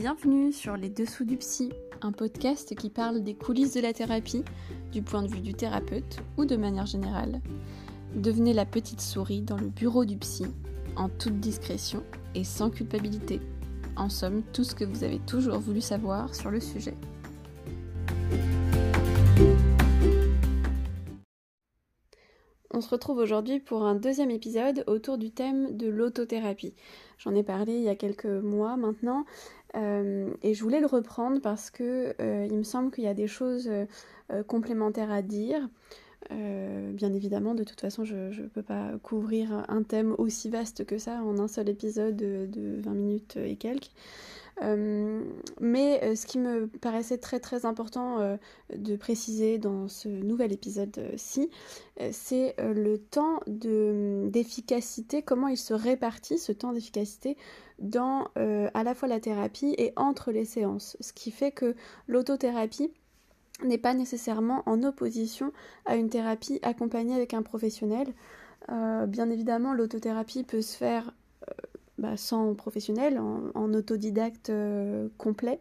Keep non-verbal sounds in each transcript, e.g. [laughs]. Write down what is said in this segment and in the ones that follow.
Bienvenue sur Les Dessous du Psy, un podcast qui parle des coulisses de la thérapie, du point de vue du thérapeute ou de manière générale. Devenez la petite souris dans le bureau du psy, en toute discrétion et sans culpabilité. En somme, tout ce que vous avez toujours voulu savoir sur le sujet. Se retrouve aujourd'hui pour un deuxième épisode autour du thème de l'autothérapie. J'en ai parlé il y a quelques mois maintenant euh, et je voulais le reprendre parce que euh, il me semble qu'il y a des choses euh, complémentaires à dire. bien évidemment, de toute façon, je ne peux pas couvrir un thème aussi vaste que ça en un seul épisode de 20 minutes et quelques. Euh, mais euh, ce qui me paraissait très très important euh, de préciser dans ce nouvel épisode-ci, c'est le temps d'efficacité, comment il se répartit ce temps d'efficacité dans à la fois la thérapie et entre les séances. Ce qui fait que l'autothérapie n'est pas nécessairement en opposition à une thérapie accompagnée avec un professionnel. bien évidemment, l'autothérapie peut se faire bah, sans professionnel, en, autodidacte euh, complet.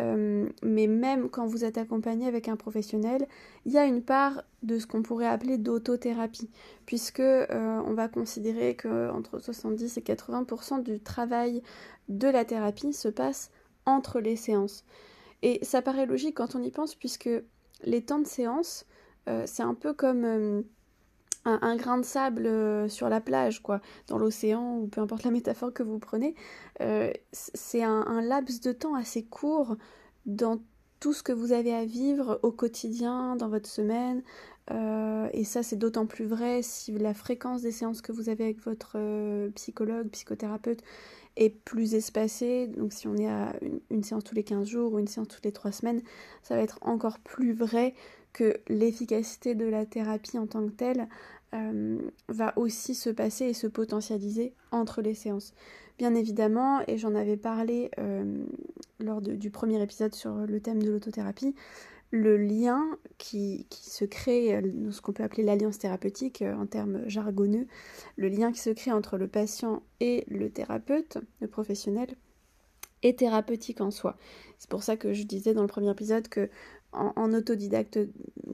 Euh, mais même quand vous êtes accompagné avec un professionnel, il y a une part de ce qu'on pourrait appeler d'autothérapie, puisque euh, on va considérer que entre 70 et 80% du travail de la thérapie se passe entre les séances. Et ça paraît logique quand on y pense, puisque les temps de séance, c'est un peu comme un, grain de sable euh, sur la plage, quoi, dans l'océan, ou peu importe la [laughs] métaphore que vous prenez, euh, c'est un, laps de temps assez court dans tout ce que vous avez à vivre au quotidien, dans votre semaine. Euh, et ça, c'est d'autant plus vrai si la fréquence des séances que vous avez avec votre psychologue, psychothérapeute est plus espacée. Donc si on est à une, une, séance tous les 15 jours ou une séance toutes les 3 semaines, ça va être encore plus vrai que l'efficacité de la thérapie en tant que telle euh, va aussi se passer et se potentialiser entre les séances. Bien évidemment, et j'en avais parlé euh, lors du premier épisode sur le thème de l'autothérapie, le lien qui, se crée, euh, ce qu'on peut appeler l'alliance thérapeutique en termes jargonneux, le lien qui se crée entre le patient et le thérapeute, le professionnel, est thérapeutique en soi. C'est pour ça que je disais dans le premier épisode que en, autodidacte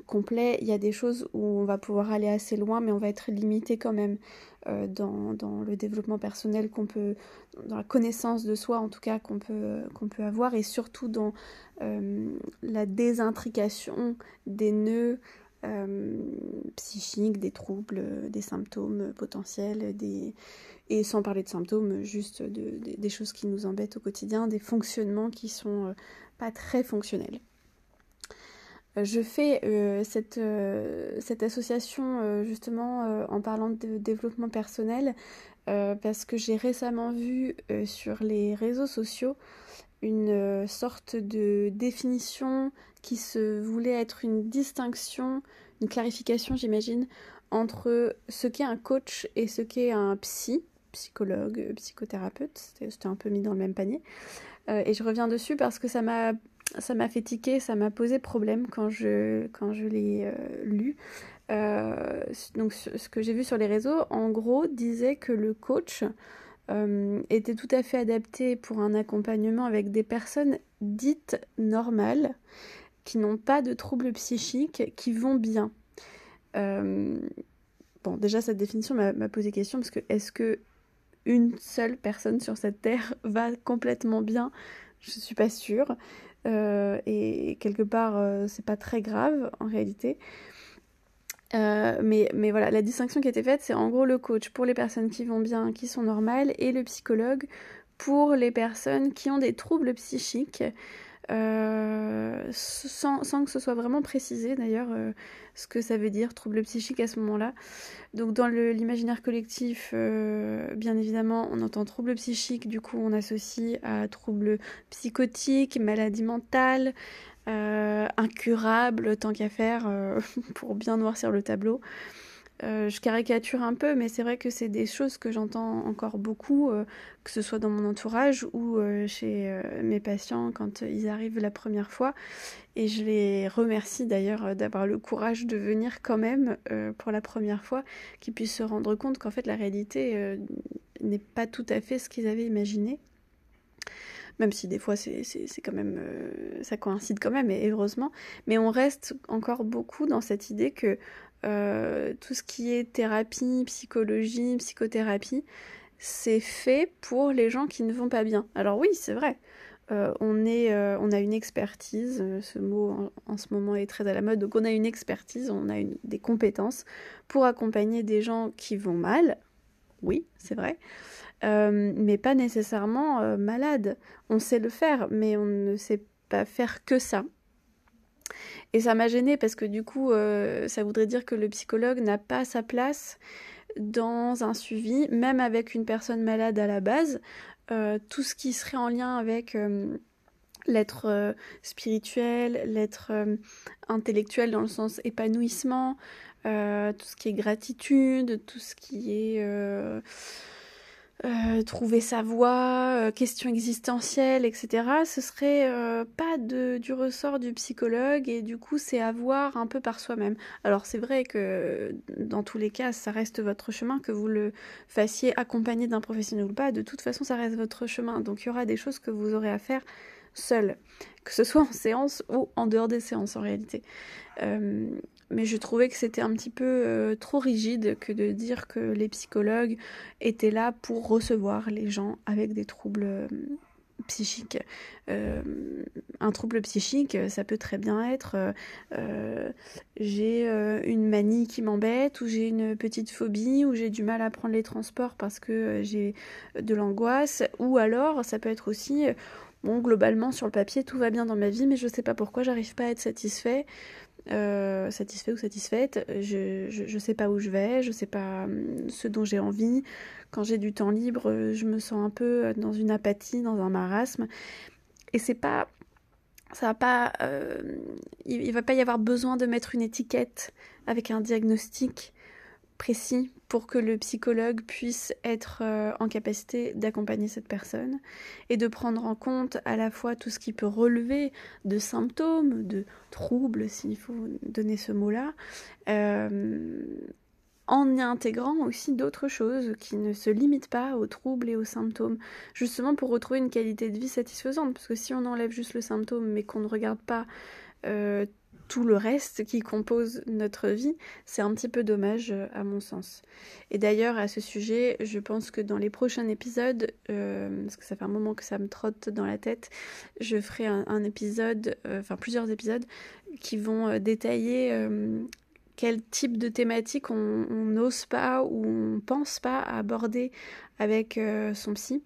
complet, il y a des choses où on va pouvoir aller assez loin, mais on va être limité quand même euh, dans, le développement personnel qu'on peut, dans la connaissance de soi en tout cas qu'on peut, qu'on peut avoir, et surtout dans euh, la désintrication des nœuds euh, psychiques, des troubles, des symptômes potentiels, des... et sans parler de symptômes, juste des choses qui nous embêtent au quotidien, des fonctionnements qui sont pas très fonctionnels je fais euh, cette, euh, cette, association euh, justement en parlant de développement personnel parce que j'ai récemment vu sur les réseaux sociaux une sorte de définition qui se voulait être une distinction, une clarification j'imagine, entre ce qu'est un coach et ce qu'est un psy, psychologue, psychothérapeute, c'était un peu mis dans le même panier. et je reviens dessus parce que ça m'a ça m'a fait tiquer, ça m'a posé problème quand je, quand je l'ai euh, lu. Euh, donc ce que j'ai vu sur les réseaux, en gros, disait que le coach euh, était tout à fait adapté pour un accompagnement avec des personnes dites normales, qui n'ont pas de troubles psychiques, qui vont bien. bon, déjà cette définition m'a posé question parce que est-ce que une seule personne sur cette terre [laughs] va complètement bien? Je suis pas sûre. Euh, et quelque part euh, c'est pas très grave en réalité. Euh, mais, mais voilà, la distinction qui a été faite, c'est en gros le coach pour les personnes qui vont bien, qui sont normales, et le psychologue pour les personnes qui ont des troubles psychiques, euh, sans, que ce soit vraiment précisé d'ailleurs euh, ce que ça veut dire, trouble psychique à ce moment-là. Donc dans l'imaginaire collectif, euh, bien évidemment, on entend trouble psychique, du coup on associe à trouble psychotique, maladie mentale, incurable, tant qu'à faire, [laughs] pour bien noircir le tableau. Euh, je caricature un peu, mais c'est vrai que c'est des choses que j'entends encore beaucoup, euh, que ce soit dans mon entourage ou euh, chez mes patients quand ils arrivent la première fois. Et je les remercie d'ailleurs d'avoir le courage de venir quand même pour la première fois, qu'ils puissent se rendre compte qu'en fait la réalité n'est pas tout à fait ce qu'ils avaient imaginé. même si des fois c'est quand même ça coïncide quand même et heureusement, mais on reste encore beaucoup dans cette idée que euh, tout ce qui est thérapie, psychologie, psychothérapie, c'est fait pour les gens qui ne vont pas bien. Alors oui, c'est vrai. Euh, on, est, on a une expertise, ce mot en, ce moment est très à la mode, donc on a une expertise, on a des compétences pour accompagner des gens qui vont mal, oui, c'est vrai, euh, mais pas nécessairement euh, malade. On sait le faire, mais on ne sait pas faire que ça. Et ça m'a gênée parce que du coup, euh, ça voudrait dire que le psychologue n'a pas sa place dans un suivi, même avec une personne malade à la base. tout ce qui serait en lien avec l'être spirituel, l'être intellectuel dans le sens épanouissement, tout ce qui est gratitude, tout ce qui est euh, trouver sa voie, euh, question existentielle, etc. Ce serait euh, pas du ressort du psychologue et du coup c'est à voir un peu par soi-même. Alors c'est vrai que dans tous les cas ça reste votre chemin, que vous le fassiez accompagné d'un professionnel ou pas, de toute façon ça reste votre chemin. Donc il y aura des choses que vous aurez à faire seul, que ce soit en séance ou en dehors des séances en réalité mais je trouvais que c'était un petit peu euh, trop rigide que de dire que les psychologues étaient là pour recevoir les gens avec des troubles euh, psychiques. Euh, un trouble psychique, ça peut très bien être j'ai une manie qui m'embête, ou j'ai une petite phobie, ou j'ai du mal à prendre les transports parce que j'ai de l'angoisse, ou alors ça peut être aussi bon globalement sur le papier tout va bien dans ma vie mais je sais pas pourquoi j'arrive pas à être satisfait euh, satisfait ou satisfaite, je, je, sais pas où je vais, je sais pas hum, ce dont j'ai envie. Quand j'ai du temps libre, je me sens un peu dans une apathie, dans un marasme. Et c'est pas. Ça va pas. Euh, il, il va pas y avoir besoin de mettre une étiquette avec un diagnostic précis pour que le psychologue puisse être euh, en capacité d'accompagner cette personne et de prendre en compte à la fois tout ce qui peut relever de symptômes, de troubles, s'il faut donner ce mot-là, euh, en y intégrant aussi d'autres choses qui ne se limitent pas aux troubles et aux symptômes, justement pour retrouver une qualité de vie satisfaisante, parce que si on enlève juste le symptôme mais qu'on ne regarde pas euh, tout le reste qui compose notre vie, c'est un petit peu dommage euh, à mon sens. Et d'ailleurs à ce sujet, je pense que dans les prochains épisodes, euh, parce que ça fait un moment que ça me trotte dans la tête, je ferai un, épisode, euh, enfin plusieurs épisodes qui vont détailler quel type de thématique on n'ose pas ou on pense pas aborder avec son psy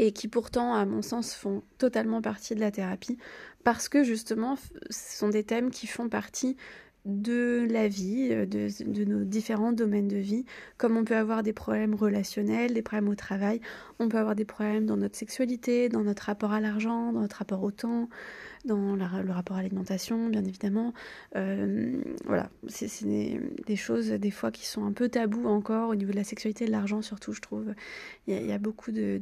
et qui pourtant, à mon sens, font totalement partie de la thérapie parce que justement, ce sont des thèmes qui font partie de la vie, euh, de, nos différents domaines de vie, comme on peut avoir des problèmes relationnels, des problèmes au travail, on peut avoir des problèmes dans notre sexualité, dans notre rapport à l'argent, dans notre rapport au temps, dans le rapport à l'alimentation, bien évidemment. Euh, voilà, c'est des, choses des fois qui sont un peu tabous encore au niveau de la sexualité de l'argent surtout, je trouve. Il y a, beaucoup de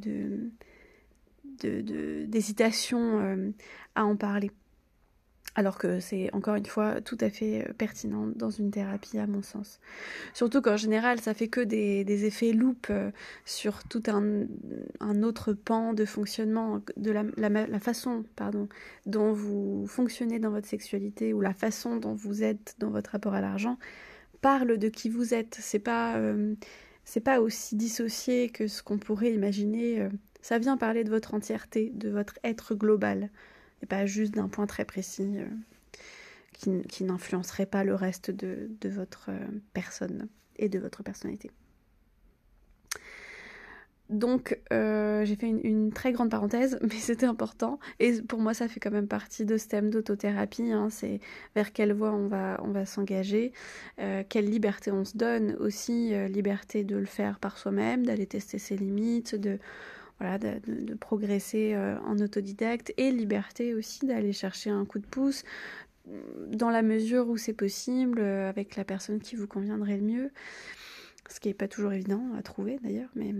d'hésitation euh, à en parler. Alors que c'est encore une fois tout à fait euh, pertinent dans une thérapie à mon sens. Surtout qu'en général ça fait que des, effets loupes euh, sur tout un, autre pan de fonctionnement, de la, façon pardon, dont vous fonctionnez dans votre sexualité ou la façon dont vous êtes dans votre rapport à l'argent parle de qui vous êtes. C'est pas, pas aussi dissocié que ce qu'on pourrait imaginer ça vient parler de votre entièreté, de votre être global, et pas juste d'un point très précis euh, qui, n'influencerait pas le reste de, votre euh, personne et de votre personnalité. Donc euh, j'ai fait une, très grande parenthèse, [laughs] mais c'était important. Et pour moi, ça fait quand même partie de ce thème d'autothérapie. Hein. c'est vers quelle voie on va s'engager, quelle liberté on se donne aussi, liberté de le faire par soi-même, d'aller tester ses limites, de voilà, de, progresser euh, en autodidacte et liberté aussi d'aller chercher un coup de pouce dans la mesure où c'est possible euh, avec la personne qui vous conviendrait le mieux, ce qui n'est pas toujours évident à trouver d'ailleurs, mais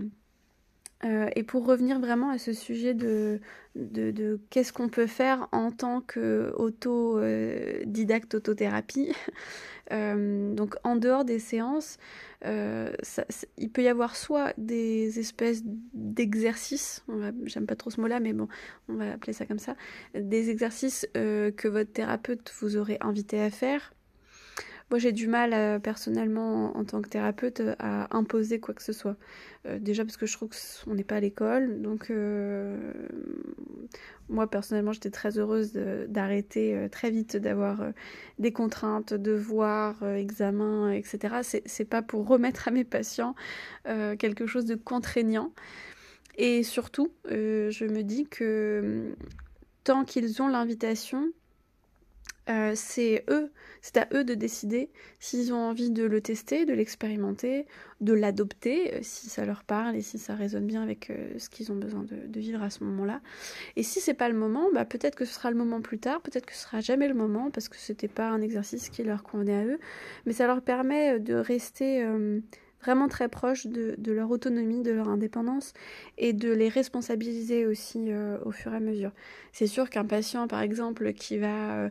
Euh, et pour revenir vraiment à ce sujet de, de, qu'est-ce qu'on peut faire en tant qu'auto-didacte autothérapie, [laughs] euh, donc en dehors des séances, euh, il peut y avoir soit des espèces d'exercices, j'aime pas trop ce mot-là, mais bon, on va appeler ça comme ça, des exercices que votre thérapeute vous aurait invité à faire moi, j'ai du mal, euh, personnellement, en tant que thérapeute, à imposer quoi que ce soit. Euh, déjà parce que je trouve qu'on n'est pas à l'école. Donc, euh, moi, personnellement, j'étais très heureuse d'arrêter très vite d'avoir des contraintes, devoirs, examens, etc. C'est pas pour remettre à mes patients quelque chose de contraignant. Et surtout, je me dis que tant qu'ils ont l'invitation, euh, c'est eux, c'est à eux de décider s'ils ont envie de le tester, de l'expérimenter, de l'adopter, euh, si ça leur parle et si ça résonne bien avec euh, ce qu'ils ont besoin de, vivre à ce moment-là. Et si c'est pas le moment, bah peut-être que ce sera le moment plus tard, peut-être que ce sera jamais le moment parce que c'était pas un exercice qui leur convenait à eux, mais ça leur permet de rester vraiment très proches de, leur autonomie, de leur indépendance et de les responsabiliser aussi au fur et à mesure. C'est sûr qu'un patient, par exemple, qui va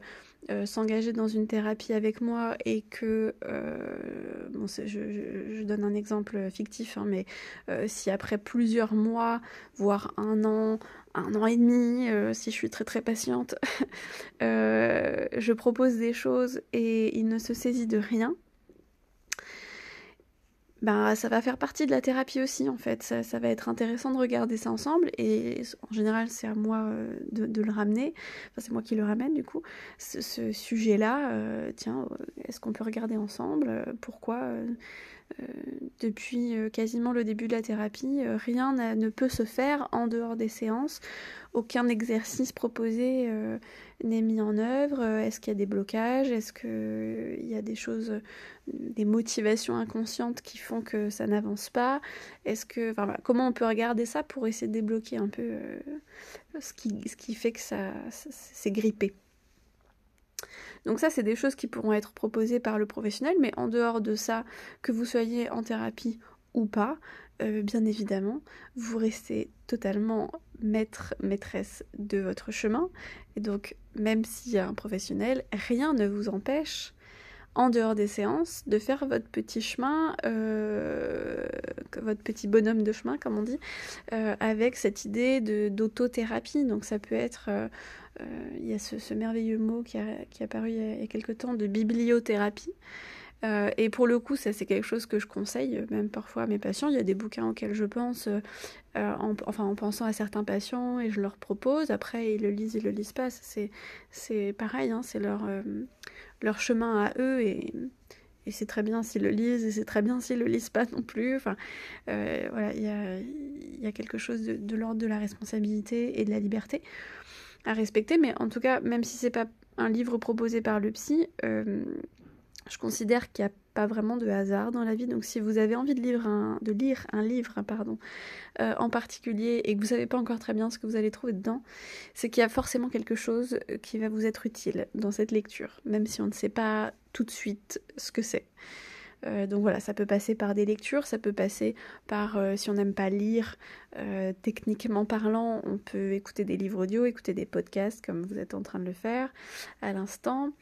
s'engager dans une thérapie avec moi et que, euh, je, donne un exemple fictif, hein, mais euh, si après plusieurs mois, voire un an, un an et demi, si je suis très très patiente, [laughs] je propose des choses et il ne se saisit de rien, ben, ça va faire partie de la thérapie aussi en fait. Ça, va être intéressant de regarder ça ensemble et en général c'est à moi euh, de, le ramener. Enfin c'est moi qui le ramène du coup. Ce, sujet-là, euh, tiens, euh, est-ce qu'on peut regarder ensemble? Pourquoi depuis quasiment le début de la thérapie, rien ne peut se faire en dehors des séances. Aucun exercice proposé n'est mis en œuvre. Est-ce qu'il y a des blocages? Est-ce qu'il y a des choses, des motivations inconscientes qui font que ça n'avance pas? Est-ce que, comment on peut regarder ça pour essayer de débloquer un peu euh, ce, qui, ce qui fait que ça, s'est grippé? Donc ça, c'est des choses qui pourront être proposées par le professionnel, mais en dehors de ça, que vous soyez en thérapie ou pas, euh, bien évidemment, vous restez totalement maître, maîtresse de votre chemin. Et donc, même s'il y a un professionnel, rien ne vous empêche, en dehors des séances, de faire votre petit chemin, euh, votre petit bonhomme de chemin, comme on dit, euh, avec cette idée d'autothérapie. Donc, ça peut être. il y a ce, merveilleux mot qui a, qui a apparu il y a, quelque temps de bibliothérapie. Euh, et pour le coup, ça c'est quelque chose que je conseille même parfois à mes patients. Il y a des bouquins auxquels je pense, euh, en, enfin en pensant à certains patients et je leur propose. Après, ils le lisent, ils le lisent pas. C'est c'est pareil, hein, c'est leur euh, leur chemin à eux et, c'est très bien s'ils le lisent et c'est très bien s'ils le lisent pas non plus. Enfin, voilà, il y a, y quelque chose de, l'ordre de la responsabilité et de la liberté à respecter. Mais en tout cas, même si c'est pas un livre proposé par le psy, je considère qu'il n'y a vraiment de hasard dans la vie. Donc si vous avez envie de lire un, de lire un livre pardon, euh, en particulier et que vous savez pas encore très bien ce que vous allez trouver dedans, c'est qu'il y a forcément quelque chose euh, qui va vous être utile dans cette lecture, même si on ne sait pas tout de suite ce que c'est. Euh, donc voilà, ça peut passer par des lectures, ça peut passer par, si on n'aime pas lire, techniquement parlant, on peut écouter des livres audio, écouter des podcasts comme vous êtes en train de le faire à l'instant.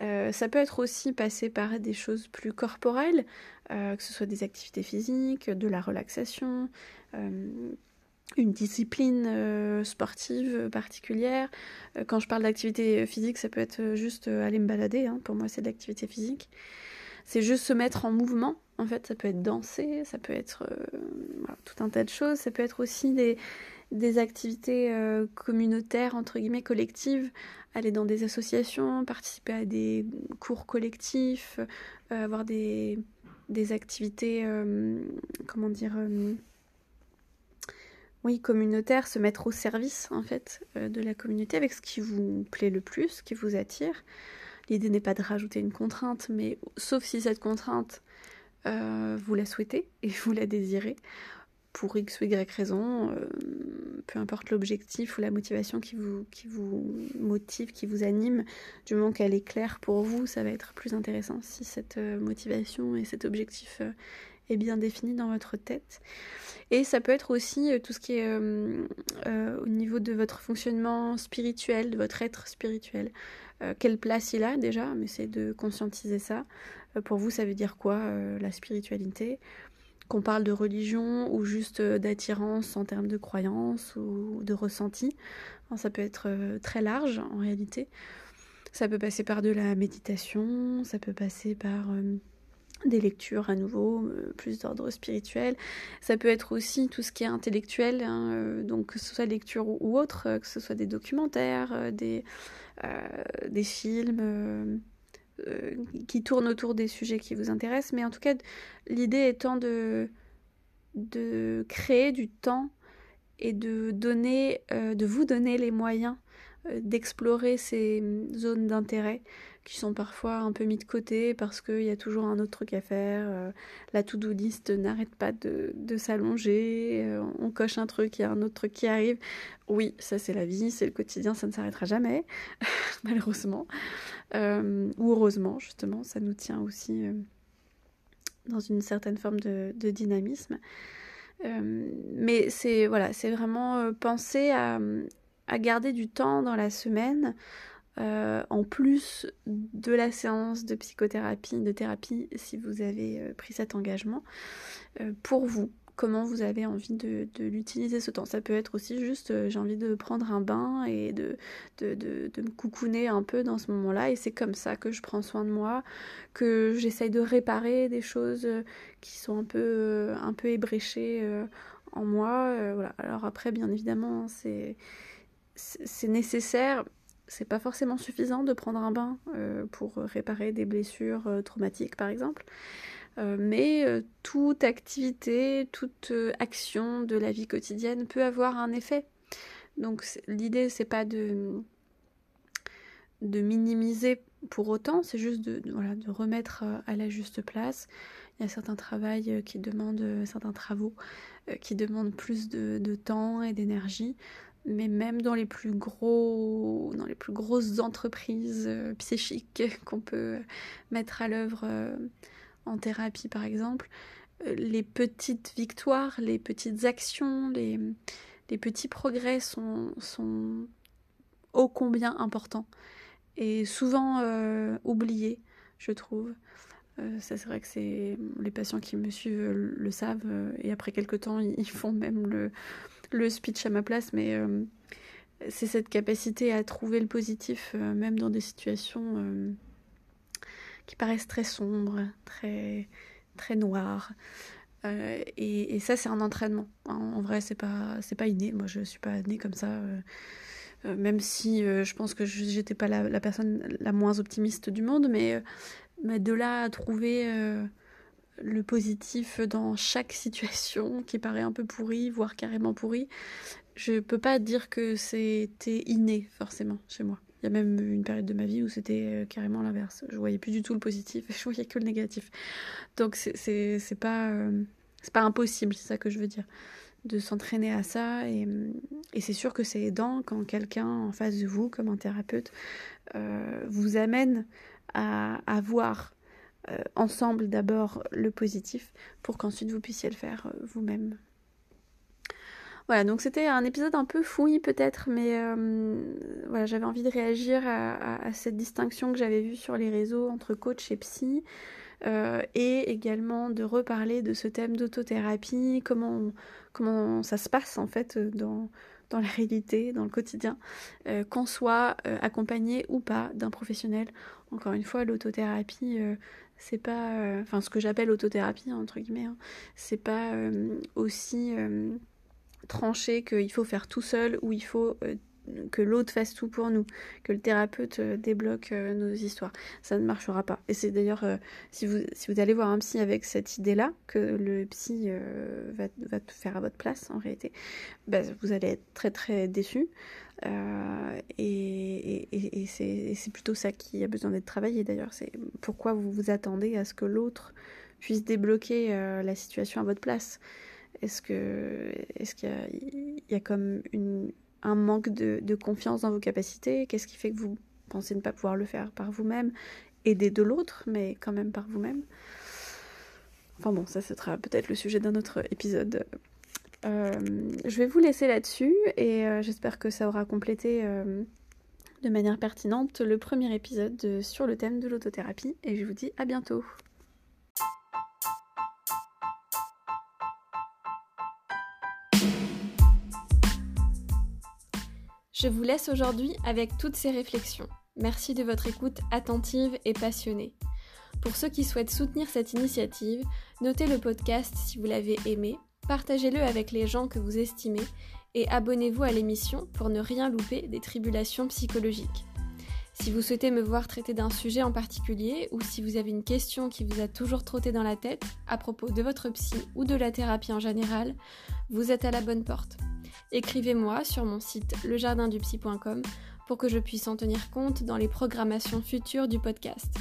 Euh, ça peut être aussi passé par des choses plus corporelles, euh, que ce soit des activités physiques, de la relaxation, euh, une discipline sportive particulière. quand je parle d'activité physique, ça peut être juste aller me balader, hein. pour moi c'est de l'activité physique. C'est juste se mettre en mouvement, en fait, ça peut être danser, ça peut être tout un tas de choses, ça peut être aussi des, des activités communautaires, entre guillemets, collectives, aller dans des associations, participer à des cours collectifs, euh, avoir des, des activités, euh, comment dire, euh, oui, communautaires, se mettre au service en fait de la communauté avec ce qui vous plaît le plus, ce qui vous attire. L'idée n'est pas de rajouter une contrainte, mais sauf si cette contrainte, vous la souhaitez et [laughs] vous la désirez, pour X ou Y raison, euh, peu importe l'objectif ou la motivation qui vous, motive, qui vous anime, du moment qu'elle est claire pour vous, ça va être plus intéressant si cette euh, motivation et cet objectif euh, est bien défini dans votre tête. Et ça peut être aussi tout ce qui est au niveau de votre fonctionnement spirituel, de votre être spirituel. quelle place il a déjà, mais c'est de conscientiser ça. pour vous, ça veut dire quoi la spiritualité? Qu'on parle de religion ou juste euh, d'attirance en termes de croyance ou de ressenti. ça peut être euh, très large en réalité. Ça peut passer par de la méditation, ça peut passer par euh, des lectures à nouveau, plus d'ordre spirituel. Ça peut être aussi tout ce qui est intellectuel, hein, donc que ce soit lecture ou, autre, que ce soit des documentaires, des, films qui tourne autour des sujets qui vous intéressent, mais en tout cas, l'idée étant de, de créer du temps et de donner, euh, de vous donner les moyens euh, d'explorer ces zones d'intérêt qui sont parfois un peu mis de côté parce qu'il y a toujours un autre truc à faire. la to-do list n'arrête pas de, de s'allonger. on coche un truc, il y a un autre truc qui arrive. Oui, ça c'est la vie, c'est le quotidien, ça ne s'arrêtera jamais, [laughs] malheureusement. Euh, ou heureusement, justement, ça nous tient aussi euh, dans une certaine forme de, dynamisme. Euh, mais c'est voilà, c'est vraiment penser à, à, garder du temps dans la semaine, en plus de la séance de psychothérapie, de thérapie, si vous avez pris cet engagement, pour vous, comment vous avez envie de, l'utiliser ce temps. Ça peut être aussi juste euh, j'ai envie de prendre un bain et de, de, me coucouner un peu dans ce moment-là et c'est comme ça que je prends soin de moi, que j'essaye de réparer des choses euh, qui sont un peu, euh, un peu ébréchées en moi. voilà. Alors après bien évidemment c'est, c'est nécessaire c'est pas forcément suffisant de prendre un bain pour réparer des blessures traumatiques par exemple. Euh, mais euh, toute activité, toute euh, action de la vie quotidienne peut avoir un effet. Donc l'idée c'est pas de, de minimiser pour autant, c'est juste de, voilà, de remettre à la juste place. Il y a certains travaux qui demandent, certains travaux qui demandent plus de, de temps et d'énergie mais même dans les plus gros dans les plus grosses entreprises psychiques [laughs] qu'on peut mettre à l'œuvre en thérapie par exemple, euh, les petites victoires, les petites actions, les, petits progrès sont, ô combien importants et souvent euh, oubliés, je trouve. Euh, ça c'est vrai que c'est les patients qui me suivent le savent et après quelques temps ils font même le, le speech à ma place mais c'est cette capacité à trouver le positif même dans des situations qui paraissent très sombres, très, très noires. Euh, et, ça, c'est un entraînement. En, vrai, c'est pas, pas inné. Moi, je suis pas née comme ça. Euh, euh, même si je pense que j'étais pas la, personne la moins optimiste du monde, mais, mais de là à trouver le positif dans chaque situation qui paraît un peu pourrie, voire carrément pourrie, je peux pas dire que c'était inné forcément chez moi. Il y a même une période de ma vie où c'était euh, carrément l'inverse. Je voyais plus du tout le positif, je voyais que le négatif. Donc c'est pas, euh, c'est pas impossible, c'est ça que je veux dire, de s'entraîner à ça. Et, et c'est sûr que c'est aidant quand quelqu'un en face de vous, comme un thérapeute, euh, vous amène à, à voir ensemble d'abord le positif pour qu'ensuite vous puissiez le faire vous-même. Voilà, donc c'était un épisode un peu fouille peut-être, mais euh, voilà, j'avais envie de réagir à, cette distinction que j'avais vue sur les réseaux entre coach et psy, euh, et également de reparler de ce thème d'autothérapie, comment, comment ça se passe en fait dans, dans la réalité, dans le quotidien, euh, qu'on soit accompagné ou pas d'un professionnel. Encore une fois, l'autothérapie, c'est pas, enfin ce que j'appelle autothérapie entre guillemets, hein, c'est pas aussi trancher qu'il faut faire tout seul ou il faut euh, que l'autre fasse tout pour nous, que le thérapeute euh, débloque euh, nos histoires. Ça ne marchera pas. Et c'est d'ailleurs, si, vous, si vous allez voir un psy avec cette idée-là, que le psy va, va, tout faire à votre place en réalité, bah, vous allez être très très déçu. et, et, et c'est plutôt ça qui a besoin d'être travaillé d'ailleurs. C'est pourquoi vous vous attendez à ce que l'autre puisse débloquer la situation à votre place. Est-ce que est-ce qu'il y, a, comme une, un manque de, confiance dans vos capacités? Qu'est-ce qui fait que vous pensez ne pas pouvoir le faire par vous-même? Aider de l'autre, mais quand même par vous-même Enfin bon, ça, ce sera peut-être le sujet d'un autre épisode. je vais vous laisser là-dessus et j'espère que ça aura complété de manière pertinente le premier épisode sur le thème de l'autothérapie et je vous dis à bientôt. Je vous laisse aujourd'hui avec toutes ces réflexions. Merci de votre écoute attentive et passionnée. Pour ceux qui souhaitent soutenir cette initiative, notez le podcast si vous l'avez aimé, partagez-le avec les gens que vous estimez et abonnez-vous à l'émission pour ne rien louper des tribulations psychologiques. Si vous souhaitez me voir traiter d'un sujet en particulier ou si vous avez une question qui vous a toujours trotté dans la tête à propos de votre psy ou de la thérapie en général, vous êtes à la bonne porte écrivez-moi sur mon site lejardindupsy.com pour que je puisse en tenir compte dans les programmations futures du podcast.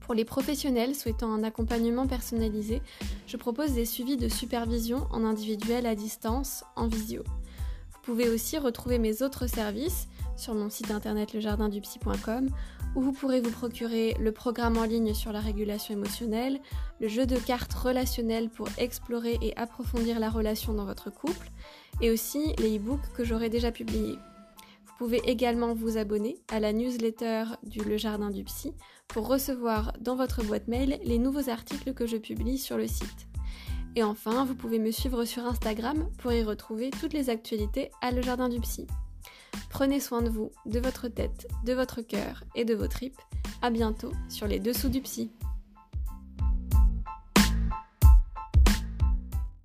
Pour les professionnels souhaitant un accompagnement personnalisé, je propose des suivis de supervision en individuel à distance, en visio. Vous pouvez aussi retrouver mes autres services sur mon site internet lejardindupsy.com où vous pourrez vous procurer le programme en ligne sur la régulation émotionnelle, le jeu de cartes relationnelles pour explorer et approfondir la relation dans votre couple, et aussi les e-books que j'aurai déjà publiés. Vous pouvez également vous abonner à la newsletter du Le Jardin du Psy pour recevoir dans votre boîte mail les nouveaux articles que je publie sur le site. Et enfin, vous pouvez me suivre sur Instagram pour y retrouver toutes les actualités à Le Jardin du Psy. Prenez soin de vous, de votre tête, de votre cœur et de vos tripes. À bientôt sur les dessous du psy.